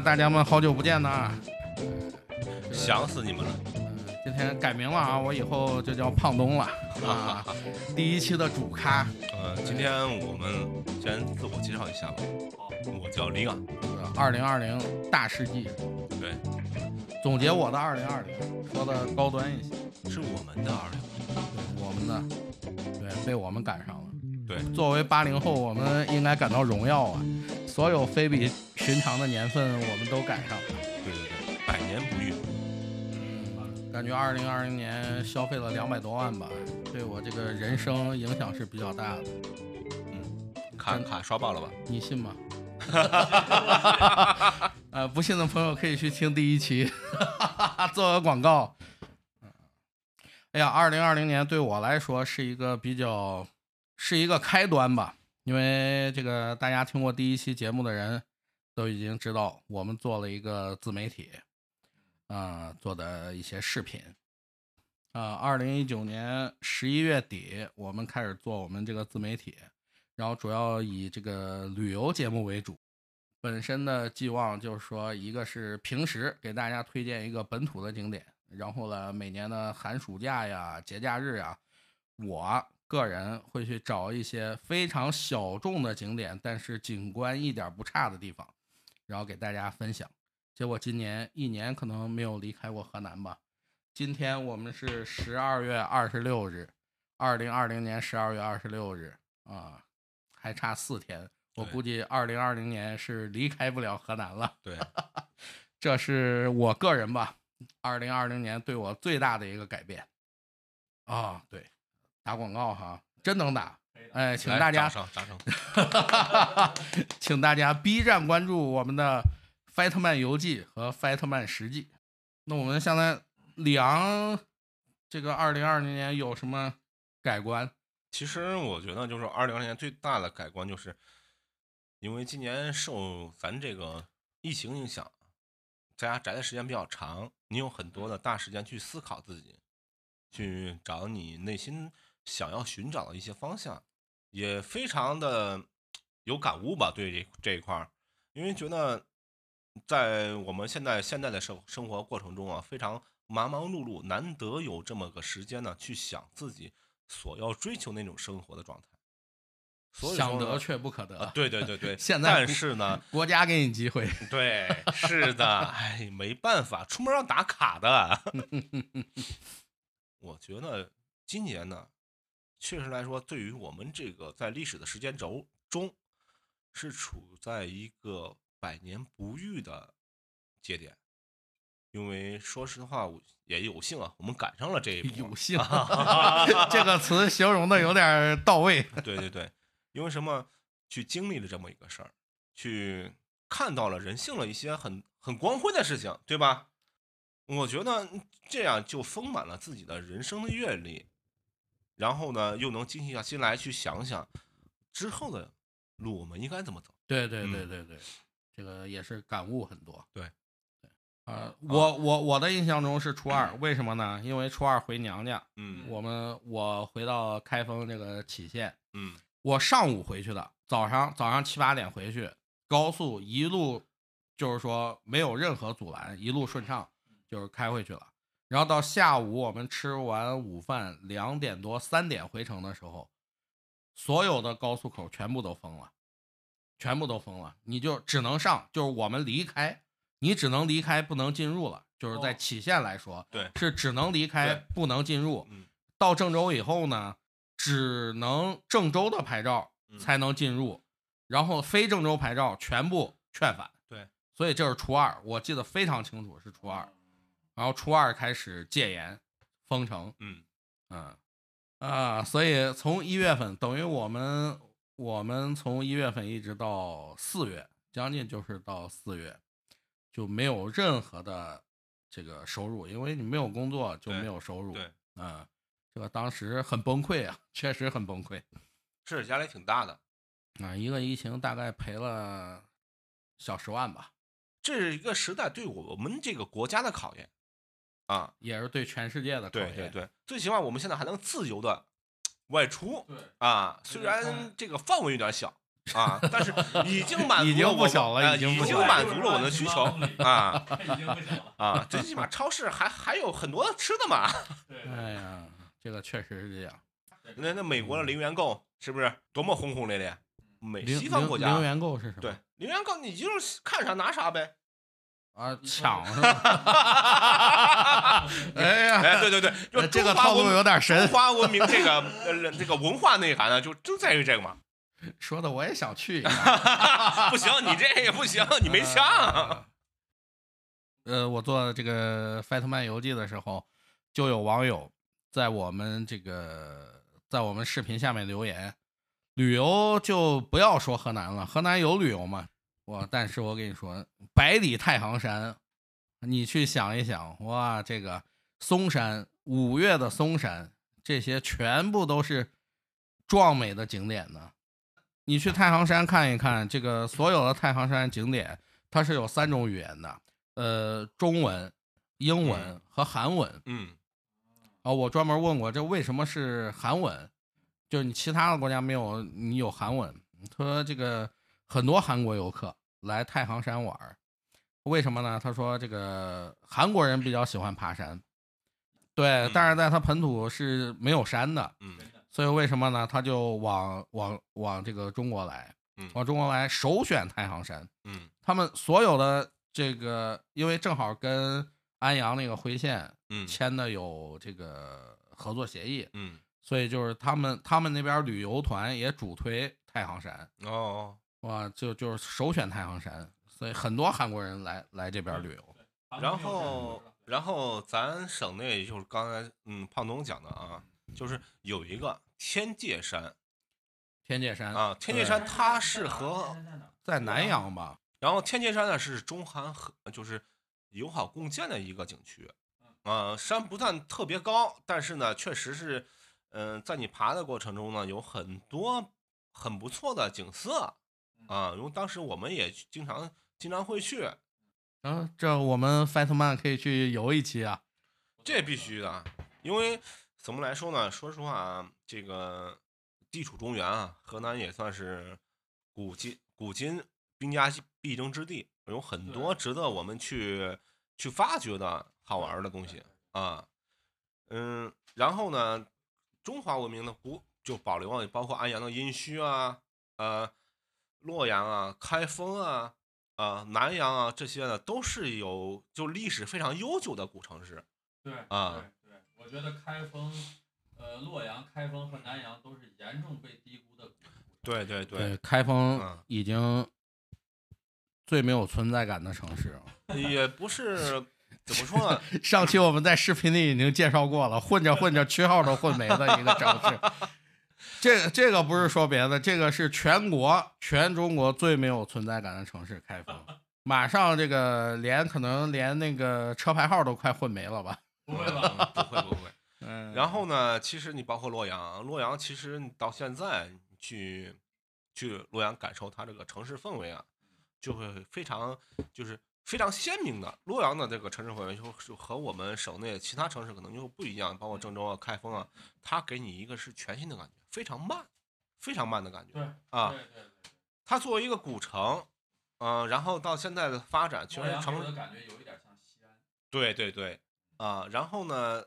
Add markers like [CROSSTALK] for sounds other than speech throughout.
呀，大家们好久不见呐！想死你们了。嗯，今天改名了啊，我以后就叫胖东了啊。第一期的主咖，呃，今天我们先自我介绍一下吧。我叫李昂。二零二零大世纪，对，总结我的二零二零，说的高端一些，是我们的二零，对，我们的，对，被我们赶上了。对，作为八零后，我们应该感到荣耀啊！所有非比寻常的年份，我们都赶上了。对对对，百年不遇。嗯，感觉二零二零年消费了两百多万吧，对我这个人生影响是比较大的。嗯，卡卡刷爆了吧？你信吗？[LAUGHS] 呃，不信的朋友可以去听第一期，做个广告。哎呀，二零二零年对我来说是一个比较。是一个开端吧，因为这个大家听过第一期节目的人都已经知道，我们做了一个自媒体，啊，做的一些视频，啊，二零一九年十一月底，我们开始做我们这个自媒体，然后主要以这个旅游节目为主，本身的寄望就是说，一个是平时给大家推荐一个本土的景点，然后呢，每年的寒暑假呀、节假日呀，我。个人会去找一些非常小众的景点，但是景观一点不差的地方，然后给大家分享。结果今年一年可能没有离开过河南吧。今天我们是十二月二十六日，二零二零年十二月二十六日啊，还差四天，我估计二零二零年是离开不了河南了。对，[LAUGHS] 这是我个人吧，二零二零年对我最大的一个改变。啊，对。打广告哈，真能打！哎，请大家，掌声，掌声 [LAUGHS] 请大家 B 站关注我们的《费特曼游记》和《费特曼实记》。那我们现在里昂这个二零二零年有什么改观？其实我觉得，就是二零二零年最大的改观，就是因为今年受咱这个疫情影响，在家宅的时间比较长，你有很多的大时间去思考自己，去找你内心。想要寻找的一些方向，也非常的有感悟吧。对这这一块儿，因为觉得在我们现在现在的生生活过程中啊，非常忙忙碌碌，难得有这么个时间呢，去想自己所要追求那种生活的状态。想得却不可得。对对对对。[LAUGHS] 现在但是呢，国家给你机会。对，是的，哎，没办法，出门要打卡的。[LAUGHS] [LAUGHS] 我觉得今年呢。确实来说，对于我们这个在历史的时间轴中，是处在一个百年不遇的节点。因为说实话，我也有幸啊，我们赶上了这一波。有幸，[LAUGHS] 这个词形容的有点到位。对对对，因为什么？去经历了这么一个事儿，去看到了人性的一些很很光辉的事情，对吧？我觉得这样就丰满了自己的人生的阅历。然后呢，又能静下心来去想想之后的路，我们应该怎么走？对对对对对，这个也是感悟很多。对对，啊，我我我的印象中是初二，为什么呢？因为初二回娘家，嗯，我们我回到开封这个杞县，嗯，我上午回去的，早上早上七八点回去，高速一路就是说没有任何阻拦，一路顺畅，就是开回去了。然后到下午，我们吃完午饭，两点多、三点回城的时候，所有的高速口全部都封了，全部都封了，你就只能上，就是我们离开，你只能离开，不能进入了。就是在杞县来说，对，是只能离开，不能进入。到郑州以后呢，只能郑州的牌照才能进入，然后非郑州牌照全部劝返。对，所以这是初二，我记得非常清楚，是初二。然后初二开始戒严，封城，嗯。嗯。啊，所以从一月份等于我们我们从一月份一直到四月，将近就是到四月就没有任何的这个收入，因为你没有工作就没有收入，对，嗯，这个当时很崩溃啊，确实很崩溃，是压力挺大的，啊，一个疫情大概赔了小十万吧，这是一个时代对我们这个国家的考验。啊，也是对全世界的对对对，最起码我们现在还能自由的 [TSK] 外出。对啊，虽然这个范围有点小，啊，但是已经满足 [LAUGHS] 已经了我不小了呃已已经不小了满足了我的需求啊已经不小了。啊，最起码超市还还有很多吃的嘛。[LAUGHS] 对哎呀，这个确实是这样。那那美国的零元购是不是多么轰轰烈烈？美零西方国家零零元购是什么？对零元购，你就是看啥拿啥呗。啊，抢是吧？[LAUGHS] 哎呀，哎，对对对，就呃这个套路有点神中，华文明这个呃这个文化内涵呢，就就在于这个嘛。[LAUGHS] 说的我也想去一下。[LAUGHS] 不行，你这也不行，你没枪。啊呃，我做这个《费特曼游记》的时候，就有网友在我们这个在我们视频下面留言，旅游就不要说河南了，河南有旅游吗？我但是我跟你说，百里太行山，你去想一想，哇，这个嵩山，五岳的嵩山，这些全部都是壮美的景点呢。你去太行山看一看，这个所有的太行山景点，它是有三种语言的，呃，中文、英文嗯和韩文。嗯啊，我专门问过，这为什么是韩文？就是你其他的国家没有，你有韩文。他说这个很多韩国游客来太行山玩儿，为什么呢？他说这个韩国人比较喜欢爬山，对，嗯但是在他本土是没有山的，嗯。所以为什么呢？他就往往往这个中国来，嗯。往中国来，首选太行山。嗯。他们所有的这个，因为正好跟安阳那个辉县嗯。签的有这个合作协议，嗯。所以就是他们他们那边旅游团也主推太行山，哦，哇，就就是首选太行山，所以很多韩国人来来这边旅游。然后然后咱省内就是刚才嗯胖东讲的啊，就是有一个天界山天界山啊，天界山它是和 [LAUGHS] 在南阳吧？然后天界山呢是中韩和就是友好共建的一个景区，啊、山不但特别高，但是呢，确实是，嗯、在你爬的过程中呢，有很多很不错的景色，啊，因为当时我们也经常经常会去，啊，这我们 Fatman 可以去游一期啊。这必须的，因为怎么来说呢？说实话啊，这个地处中原啊，河南也算是古今古今兵家必争之地，有很多值得我们去去发掘的好玩儿的东西啊。嗯，然后呢，中华文明的古就保留了包括安阳的殷墟啊，呃，洛阳啊、开封啊、啊、南阳啊这些呢，都是有就历史非常悠久的古城市。对啊对对，我觉得开封、呃洛阳、开封和南阳都是严重被低估的古城。对对对，开封嗯已经最没有存在感的城市了。[LAUGHS] 也不是怎么说呢？上期我们在视频里已经介绍过了，混着混着区号都混没了一个城市。这这个不是说别的，这个是全国全中国最没有存在感的城市——开封。马上这个连可能连那个车牌号都快混没了吧？不会吧？不会不会。嗯，然后呢，其实你包括洛阳，洛阳其实你到现在你去去洛阳感受它这个城市氛围啊，就会非常就是非常鲜明的。洛阳的这个城市氛围就是和我们省内其他城市可能就不一样，包括郑州啊、开封啊，它给你一个是全新的感觉，非常慢，非常慢的感觉。对啊它作为一个古城，嗯、然后到现在的发展，确洛阳给实城我的感觉有一点像西安。对对对，啊，然后呢，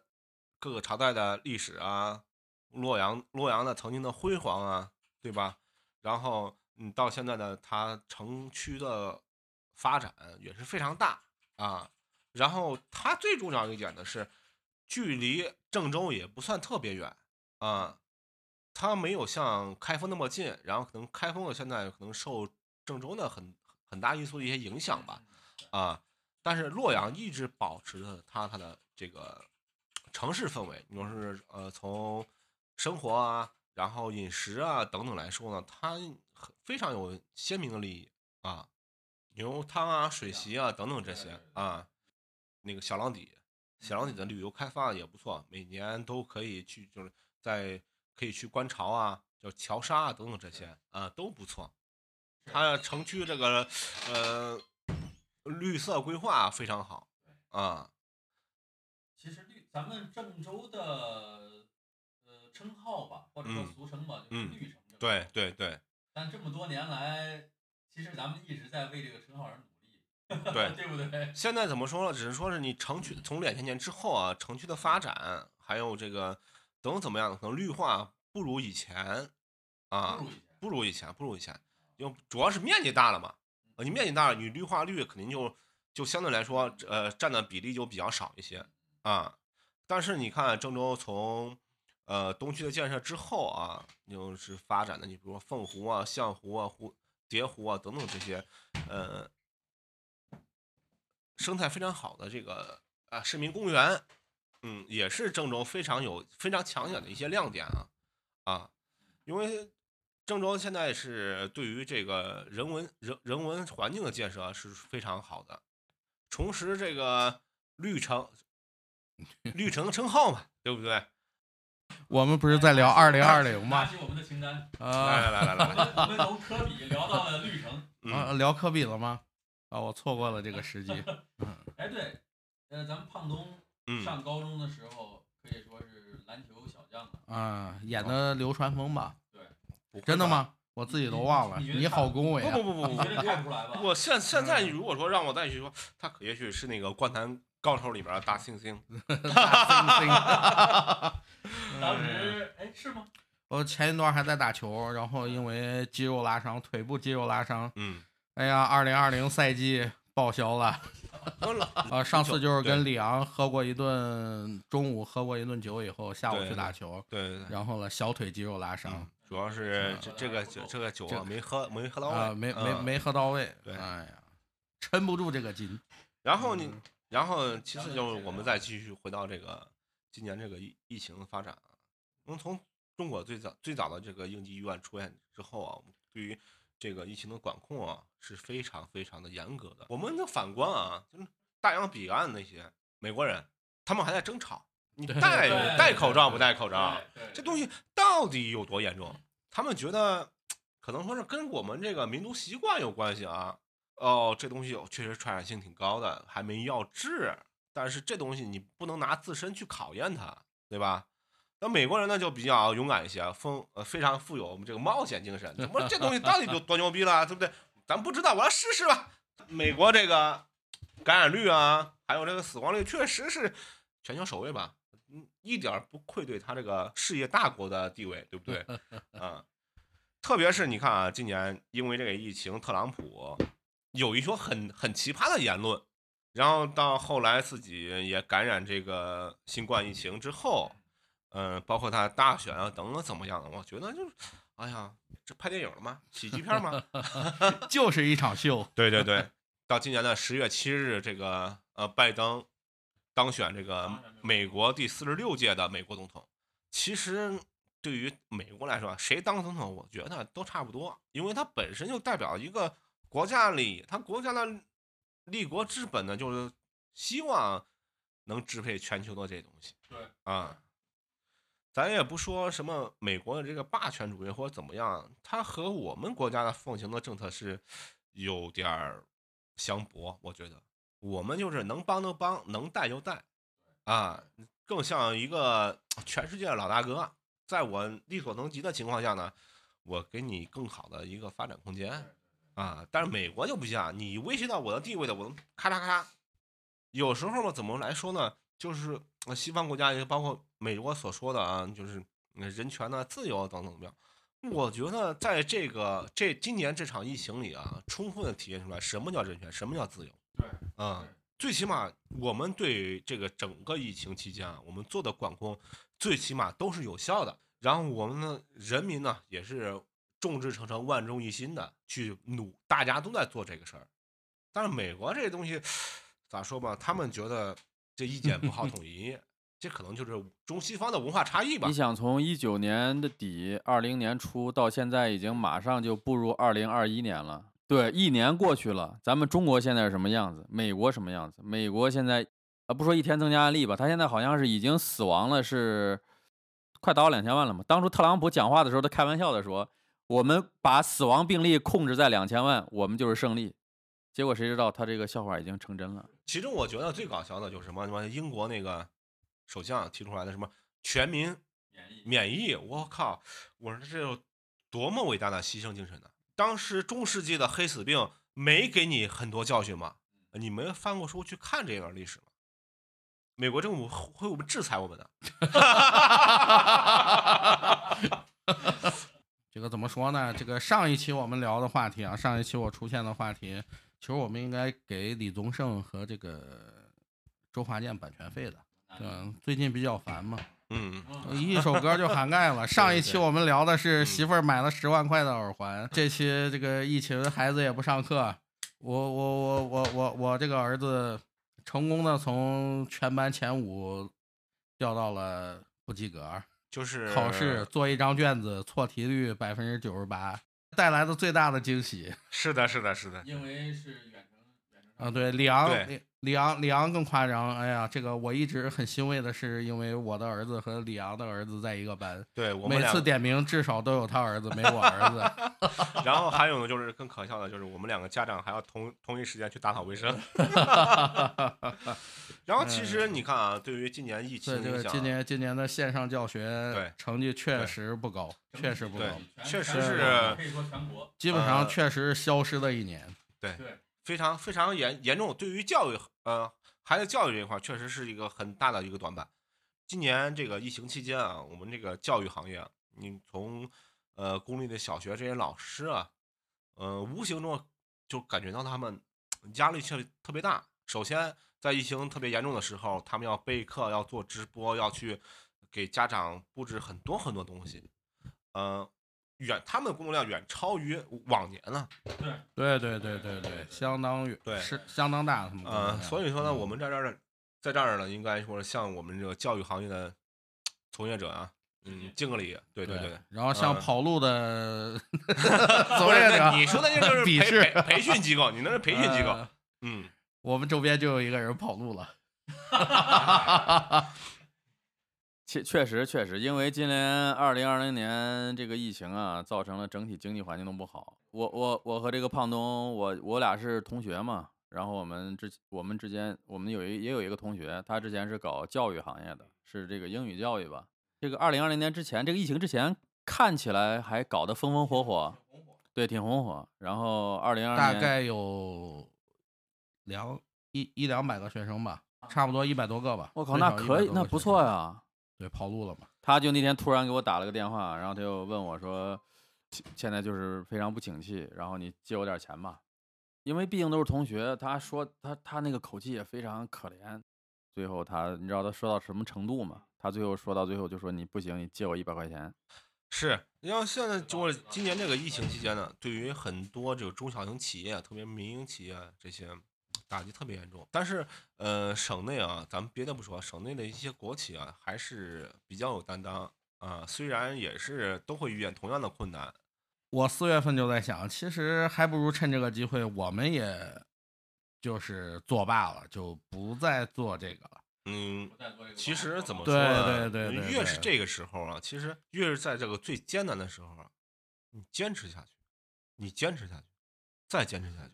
各个朝代的历史啊，洛阳洛阳的曾经的辉煌啊，对吧？然后嗯，到现在的它城区的发展也是非常大啊。然后它最重要一点的是，距离郑州也不算特别远啊，它没有像开封那么近。然后可能开封的现在可能受郑州的很很大因素的一些影响吧。啊，但是洛阳一直保持着它它的这个城市氛围，你说是呃从生活啊，然后饮食啊等等来说呢，它非常有鲜明的利益啊，牛汤啊、水席啊等等这些啊，那个小浪底，小浪底的旅游开发也不错，每年都可以去，就是在可以去观潮啊，叫桥沙啊等等这些啊都不错。它城区这个呃绿色规划非常好啊，其实绿，咱们郑州的呃称号吧，或者说嗯俗称吧，就是嗯绿城。对对对，但这么多年来，其实咱们一直在为这个称号而努力，对 [LAUGHS] 对不对？现在怎么说呢？只是说是你城区从两千年之后啊，城区的发展，还有这个等怎么样，可能绿化不如以前啊不，如以前。不如以前，不如以前，因为主要是面积大了嘛。呃你面积大了，你绿化率肯定就就相对来说，呃，占的比例就比较少一些啊。但是你看郑州从呃东区的建设之后啊，就是发展的，你比如说凤湖啊、象湖啊、湖蝶湖啊等等这些，呃，生态非常好的这个啊市民公园，嗯，也是郑州非常有非常抢眼的一些亮点啊啊，因为郑州现在是对于这个人文人人文环境的建设是非常好的，重拾这个绿城绿城称号嘛，对不对？我们不是在聊二零二零拿吗？起我们的清单，来啊来来来来我来，们我们从科比聊到了绿城。嗯，啊，聊科比了吗？啊，我错过了这个时机。[LAUGHS] 哎，对，呃，咱们胖东嗯上高中的时候可以说是篮球小将了。啊，演的流川枫吧？不会吧？真的吗？我自己都忘了。你好恭维啊！不不不不不你觉得看不出来吧？我现现在如果说让我再去说，他可也许是那个《灌篮高手》里边的大猩猩。[LAUGHS] [LAUGHS] 当时哎是吗？我前一段还在打球，然后因为肌肉拉伤，腿部肌肉拉伤，嗯，哎呀，二零二零赛季报销了。[LAUGHS] 呃，上次就是跟李昂喝过一顿，中午喝过一顿酒以后，下午去打球，对对对，然后呢，小腿肌肉拉伤嗯，主要是这个酒这个酒没喝没喝到啊，位，没没嗯没喝到位。对哎呀，撑不住这个劲。然后你嗯然后其次就是我们再继续回到这个今年这个疫疫情的发展啊，我们从中国最早最早的这个应急医院出现之后啊，我们对于这个疫情的管控啊是非常非常的严格的。我们的反观啊，就是大洋彼岸那些美国人，他们还在争吵，你戴戴口罩不戴口罩，这东西到底有多严重？他们觉得可能说是跟我们这个民族习惯有关系啊。哦，这东西有确实传染性挺高的，还没药治。但是这东西你不能拿自身去考验它，对吧？那美国人呢就比较勇敢一些，丰呃非常富有我们这个冒险精神。怎么这东西到底有 [LAUGHS] 多牛逼了，对不对？咱不知道，我要试试吧。美国这个感染率啊，还有这个死亡率，确实是全球首位吧？嗯，一点不愧对他这个事业大国的地位，对不对？[LAUGHS] 啊，特别是你看啊，今年因为这个疫情，特朗普有一说很很奇葩的言论，然后到后来自己也感染这个新冠疫情之后，嗯、包括他大选啊等等怎么样的，我觉得就是，哎呀，这拍电影了吗？喜剧片吗？[LAUGHS] [LAUGHS] 就是一场秀。对对对，[LAUGHS] 到今年的十月七日，这个呃，拜登当选这个美国第四十六届的美国总统。其实对于美国来说，谁当总统，我觉得都差不多，因为他本身就代表一个国家利益，他国家的立国之本呢，就是希望能支配全球的这些东西。对啊。咱也不说什么美国的这个霸权主义或者怎么样，它和我们国家的奉行的政策是有点儿相驳，我觉得我们就是能帮就帮，能带就带，啊，更像一个全世界的老大哥，在我力所能及的情况下呢，我给你更好的一个发展空间，啊，但是美国就不一样，你威胁到我的地位的，我能咔嚓咔嚓，有时候嘛，怎么来说呢？就是呃西方国家也包括美国所说的啊，就是呃人权呢、自由啊等等？我觉得在这个这今年这场疫情里啊，充分的体现出来什么叫人权，什么叫自由。对，嗯，最起码我们对这个整个疫情期间啊，我们做的管控，最起码都是有效的。然后我们的，人民呢也是众志成城、万众一心的去努，大家都在做这个事儿。但是美国这东西咋说吧，他们觉得这意见不好统一，[LAUGHS] 这可能就是中西方的文化差异吧你。想从一九年的底，二零年初到现在，已经马上就步入二零二一年了。对，一年过去了，咱们中国现在是什么样子？美国什么样子？美国现在，啊，不说一天增加案例吧，他现在好像是已经死亡了，是快达到两千万了嘛。当初特朗普讲话的时候，他开玩笑的说，我们把死亡病例控制在两千万，我们就是胜利。结果谁知道他这个笑话已经成真了。其中我觉得最搞笑的就是什么什么英国那个首相提出来的什么全民免疫免疫，我靠！我说这有多么伟大的牺牲精神呢？当时中世纪的黑死病没给你很多教训吗？你没翻过书去看这段历史吗？美国政府会会不会制裁我们的？[LAUGHS] 这个怎么说呢？这个上一期我们聊的话题啊，上一期我出现的话题，其实我们应该给李宗盛和这个周华健版权费的。嗯，最近比较烦嘛，嗯，一首歌就涵盖了。[LAUGHS] 上一期我们聊的是嗯媳妇儿买了十万块的耳环，这期这个疫情孩子也不上课，我我我我我我这个儿子成功的从全班前五掉到了不及格。就是考试做一张卷子，错题率百分之九十八，带来的最大的惊喜。[LAUGHS] 是的，是的，是的，因为是啊！对，李昂，对李李昂，李昂更夸张。哎呀，这个我一直很欣慰的是，因为我的儿子和李昂的儿子在一个班，对我们每次，点名至少都有他儿子，没我儿子。[LAUGHS] 然后还有呢，就是更可笑的，就是我们两个家长还要同同一时间去打扫卫生。[LAUGHS] 然后其实你看啊，对于今年疫情今年今年的线上教学对成绩确实不高，确实不高，确实是可以说全国基本上呃确实消失了一年。对非常非常严严重。对于教育，呃，孩子教育这一块，确实是一个很大的一个短板。今年这个疫情期间啊，我们这个教育行业，你从呃公立的小学这些老师啊，呃，无形中就感觉到他们压力特别特别大。首先，在疫情特别严重的时候，他们要备课，要做直播，要去给家长布置很多很多东西，呃，远他们的工作量远超于往年了。对，对对对对对，相当于对是相当大的他们工作呃，量所以说呢，嗯我们在这儿呢，在这儿呢，应该说像我们这个教育行业的从业者啊，嗯，敬个礼，对对对。然后像嗯跑路的不 [LAUGHS] 是从业者那，你说的这就是 [LAUGHS] 培鄙视培培训机构，你那是培训机构，呃嗯，我们周边就有一个人跑路了。[LAUGHS] 确确实确实，因为今年二零二零年这个疫情啊，造成了整体经济环境都不好。我我我和这个胖东，我我俩是同学嘛，然后我们之我们之间，我们有一也有一个同学，他之前是搞教育行业的，是这个英语教育吧。这个二零二零年之前，这个疫情之前看起来还搞得风风火火，对，挺红火。然后二零二年大概有两一一两百个学生吧，差不多一百多个吧。我靠，最少100那可以，那不。错呀。对，跑路了嘛。他就那天突然给我打了个电话，然后他就问我说，现现在就是非常不景气，然后你借我点钱吧，因为毕竟都是同学。他说他他那个口气也非常可怜，最后他你知道他说到什么程度吗？他最后说到最后就说你不行，你借我一百块钱。是，你要现在就是今年这个疫情期间呢，对于很多这个中小型企业，特别民营企业这些打击特别严重。但是，呃，省内啊，咱们别的不说，省内的一些国企啊，还是比较有担当啊。虽然也是都会遇见同样的困难，我四月份就在想，其实还不如趁这个机会，我们也就是作罢了，就不再做这个了。嗯。其实怎么说呢？对对对对越是这个时候啊，其实越是在这个最艰难的时候啊，你坚持下去，你坚持下去，再坚持下去。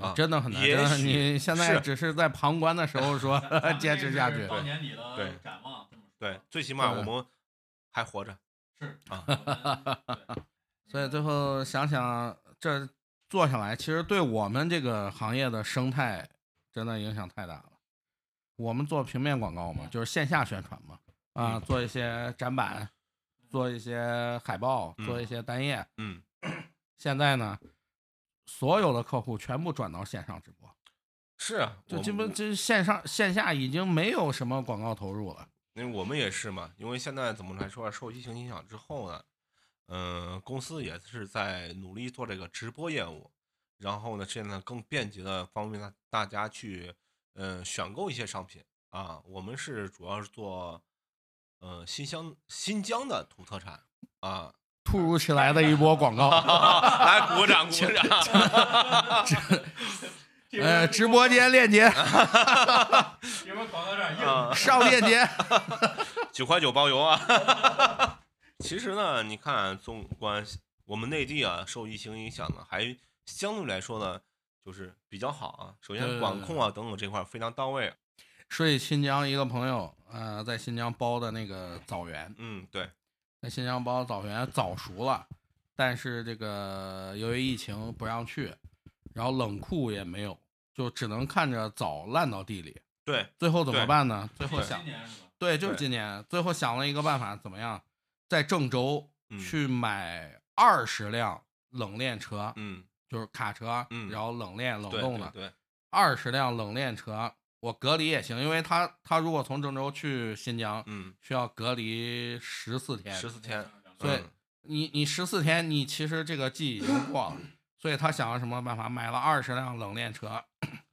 啊真的很难。真的，你现在只是在旁观的时候说 [LAUGHS] 坚持下去。到年底的对展望，对，最起码我们还活着。是啊所以最后想想，这做下来，其实对我们这个行业的生态真的影响太大了。我们做平面广告嘛，就是线下宣传嘛，啊，嗯做一些展板，做一些海报，做一些单页。嗯，现在呢，所有的客户全部转到线上直播，是啊，就基本们这线上线下已经没有什么广告投入了。因为我们也是嘛，因为现在怎么来说，受疫情影响之后呢，嗯、公司也是在努力做这个直播业务，然后呢，现在更便捷的方便大大家去，嗯、选购一些商品啊。我们是主要是做，呃，新乡新疆的土特产啊，突如其来的一波广告，[LAUGHS] 来鼓掌鼓掌。呃，直播间链接你们广告这儿硬啊上链接。九块九包邮啊。其实呢，你看，纵观我们内地啊，受疫情影响呢，还相对来说呢，就是比较好啊。首先，管控啊等等这块儿非常到位。所以新疆，一个朋友，呃，在新疆包的那个枣园，嗯，对，在新疆包枣园早熟了，但是这个由于疫情不让去，然后冷库也没有，就只能看着枣烂到地里。对，最后怎么办呢？最后想？对，就是今年，最后想了一个办法，怎么样，在郑州嗯去买二十辆冷链车，嗯，就是卡车，嗯然后冷链冷冻的，二十辆冷链车，我隔离也行，因为他他如果从郑州去新疆，嗯，需要隔离十四天，十四天，所以嗯你你十四天，你其实这个季已经过了，[LAUGHS] 所以他想了什么办法？买了二十辆冷链车，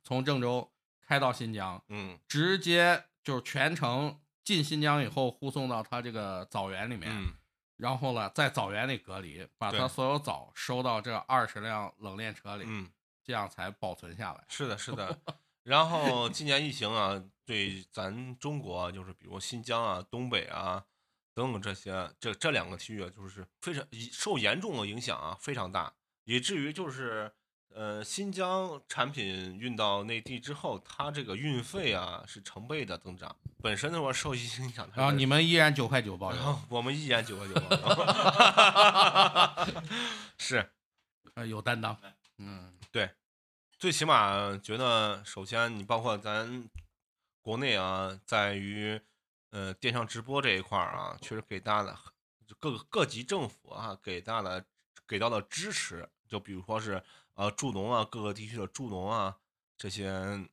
从郑州开到新疆，嗯直接就是全程进新疆以后护送到他这个枣园里面，嗯，然后呢在枣园里隔离，把他所有枣收到这二十辆冷链车里，嗯，这样才保存下来。是的，是的。[LAUGHS] 然后今年疫情啊，对咱中国啊就是比如新疆啊、东北啊等等这些这这两个区域啊，就是非常受严重的影响啊，非常大，以至于就是呃新疆产品运到内地之后，它这个运费啊是成倍的增长。本身的话受疫情影响，然后你们依然九块九包邮，[LAUGHS] 我们依然九块九包邮，[LAUGHS] [LAUGHS] 是。呃，有担当。嗯，最起码觉得，首先你包括咱国内啊，在于呃电商直播这一块儿啊，确实给大家的各各级政府啊给大的给到的支持，就比如说是呃助农啊，各个地区的助农啊这些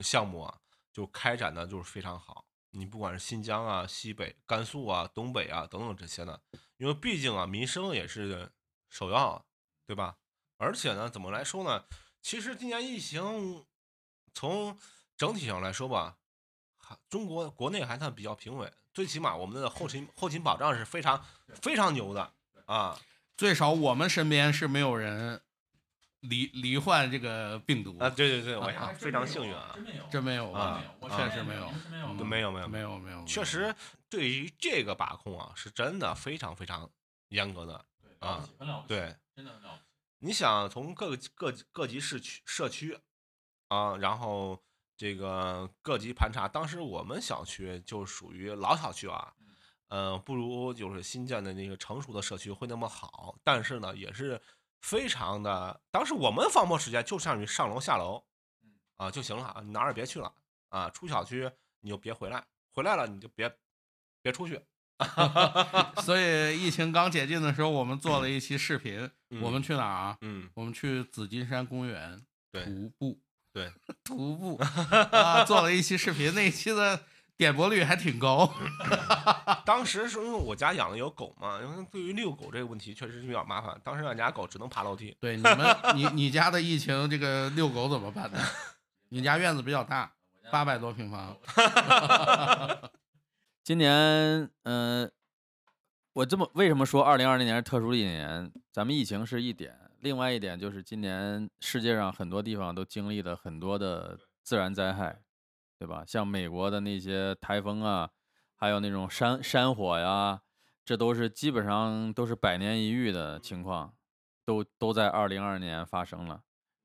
项目啊，就开展的就是非常好。你不管是新疆啊、西北、甘肃啊、东北啊等等这些呢，因为毕竟啊民生也是首要，对吧？而且呢，怎么来说呢？其实今年疫情从整体上来说吧，还中国国内还算比较平稳，最起码我们的后勤后勤保障是非常非常牛的啊。最少我们身边是没有人罹罹患这个病毒啊，对对对，我啊呀非常幸运啊，真没有，真没有啊确实没有没有没有没有没有没有，确实对于这个把控啊，是真的非常非常严格的。对，了不起，很了不起，对，真的很了不起。你想从各个各各级市区社区啊，然后这个各级盘查，当时我们小区就属于老小区啊，呃，不如就是新建的那个成熟的社区会那么好，但是呢，也是非常的。当时我们放播时间就像于上楼下楼嗯，啊就行了啊，你哪儿也别去了啊，出小区你就别回来，回来了你就别别出去。[LAUGHS] 所以疫情刚解禁的时候，我们做了一期视频。嗯我们去哪儿啊？嗯，我们去紫金山公园徒步，对，徒步 [LAUGHS] 啊，做了一期视频，那一期的点播率还挺高。[LAUGHS] 当时是因为我家养的有狗嘛，因为对于遛狗这个问题确实是比较麻烦。当时俺家狗只能爬楼梯。对，你们你你家的疫情这个遛狗怎么办呢？你家院子比较大，八百多平方。今年，嗯、我这么为什么说二零二零年是特殊的一年？咱们疫情是一点，另外一点就是今年世界上很多地方都经历了很多的自然灾害，对吧？像美国的那些台风啊，还有那种山山火呀，这都是基本上都是百年一遇的情况，都都在二零二年发生了。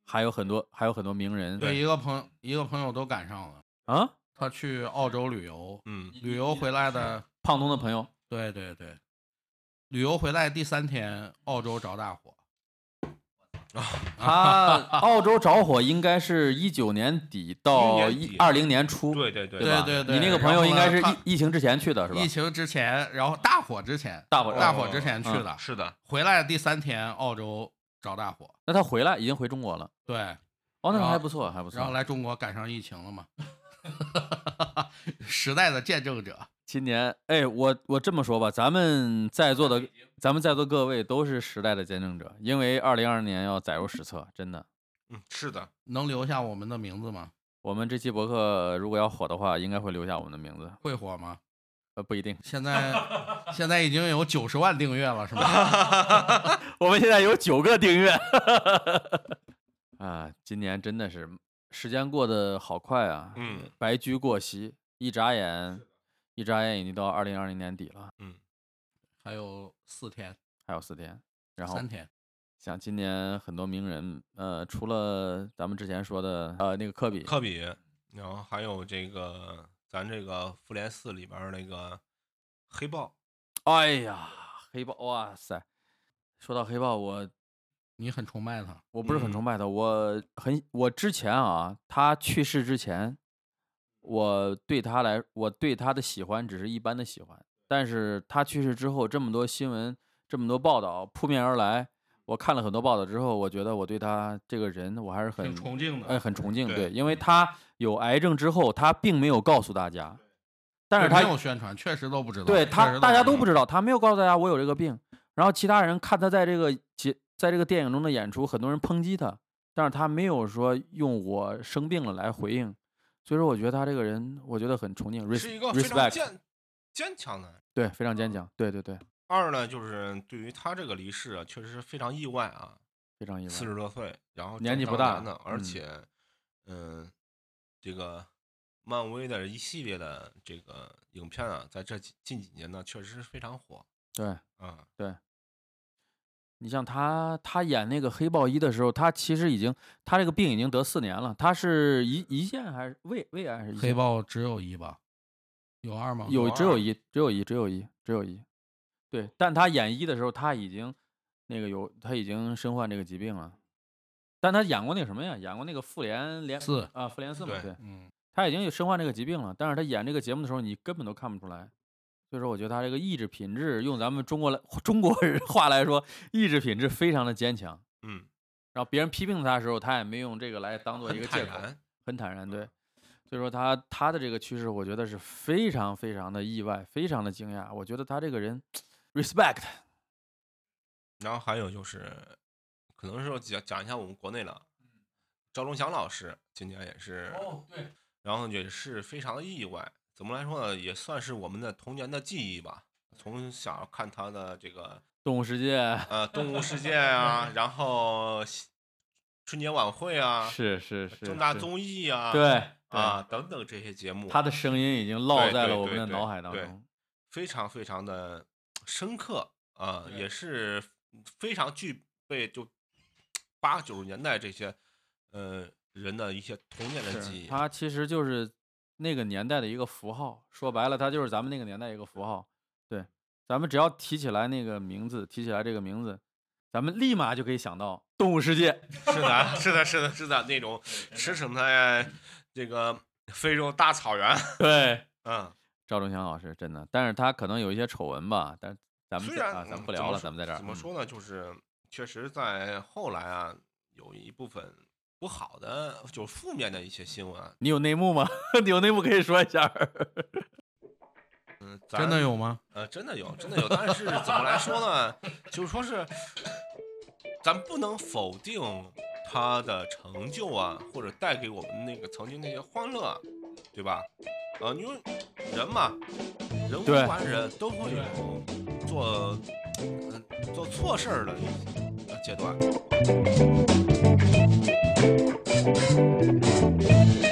还有很多还有很多名人对，一个朋一个朋友都赶上了，啊，他去澳洲旅游，嗯，旅游回来的，胖东的朋友对对对，旅游回来第三天，澳洲着大火。他 [LAUGHS] 澳洲着火应该是一九年底到一二零年初，对对对对？对对你那个朋友应该是疫疫情之前去的是吧疫？情之前，然后大火之前，大火大火之前去嗯的，是的，回来第三天，澳洲着大火，那他回来已经回中国了，对，哦，那还不错，还不错。然后来中国赶上疫情了嘛，[LAUGHS] [LAUGHS] 时代的见证者。今年，哎，我我这么说吧，咱们在座的咱们在座各位都是时代的见证者，因为二零二二年要载入史册，真的。嗯，是的，能留下我们的名字吗？我们这期博客如果要火的话，应该会留下我们的名字，会火吗？呃，不一定。现在现在已经有九十万订阅了，是吧？[LAUGHS] 我们现在有九个订阅。[LAUGHS] 啊，今年真的是时间过得好快啊！嗯，白驹过隙，一眨眼，一眨眼已经到二零二零年底了，嗯还有四天，还有四天。然后三天，像今年很多名人，呃，除了咱们之前说的呃那个科比，科比，然后还有这个咱这个复联四里边那个黑豹，哎呀，黑豹，哇塞，说到黑豹，我你很崇拜他，我不是很嗯崇拜他，我很我之前啊，他去世之前，我对他来，我对他的喜欢只是一般的喜欢，但是他去世之后，这么多新闻，这么多报道扑面而来，我看了很多报道之后，我觉得我对他这个人我还是很崇敬的。哎很崇敬，对对，因为他有癌症之后，他并没有告诉大家，但是他没有宣传，确实都不知道。对他大家都不知道，他没有告诉大家我有这个病，然后其他人看他在这个节在这个电影中的演出，很多人抨击他，但是他没有说用我生病了来回应，所以说我觉得他这个人，我觉得很崇敬是一个非常坚坚强的。对，非常坚强，对对对，二呢，就是对于他这个离世啊，确实是非常意外啊，非常意外四，十多岁，然后年纪不大正当年的，而嗯且，嗯、这个漫威的一系列的这个影片啊，在这几近几年呢，确实是非常火对。啊。你像他，他演那个黑豹一的时候，他其实已经，他这个病已经得四年了。他是胰胰腺还是胃胃癌还是胰黑豹只有一吧？有二吗？有只有一，只有一，只有一，只有一。对，但他演一的时候，他已经那个有，他已经身患这个疾病了。但他演过那个什么呀？演过那个复联联四啊，复联四嘛，对对，嗯，他已经有身患这个疾病了。但是他演这个节目的时候，你根本都看不出来。所以说，我觉得他这个意志品质，用咱们中国来中国人话来说，意志品质非常的坚强。嗯，然后别人批评他的时候，他也没用这个来当做一个借口。坦然。很坦然，对。所以说他他的这个趋势，我觉得是非常非常的意外，非常的惊讶。我觉得他这个人，[TSK] respect，然后还有就是，可能是讲讲一下我们国内了，赵忠祥老师今年也是，哦，对，然后也是非常的意外。怎么来说呢？也算是我们的童年的记忆吧。从小看他的这个动物世界呃《动物世界》啊，[LAUGHS] 然后西春节晚会啊，是是是是重大综艺啊，对啊等等这些节目，他的声音已经烙在了我们的脑海当中。非常非常的深刻啊，对也是非常具备就八九十年代这些呃人的一些童年的记，忆。他其实就是那个年代的一个符号。说白了，它就是咱们那个年代一个符号。对，咱们只要提起来那个名字，提起来这个名字，咱们立马就可以想到《动物世界》。[LAUGHS] 是的，是的，是的，是的，那种驰骋在这个非洲大草原，对，[LAUGHS] 嗯，赵忠祥老师真的，但是他可能有一些丑闻吧，但咱们啊，咱们不聊了，咱们在这儿嗯怎么说呢？就是确实在后来啊，有一部分不好的，就负面的一些新闻啊，你有内幕吗？[LAUGHS] 你有内幕可以说一下。[LAUGHS] 嗯，真的有吗？呃，真的有，真的有，但是怎么来说呢？就是说是，咱不能否定他的成就啊，或者带给我们那个曾经那些欢乐，对吧？啊，因为人嘛，人无对完人，都会有做、呃、做错事儿的一个阶段。Thank you.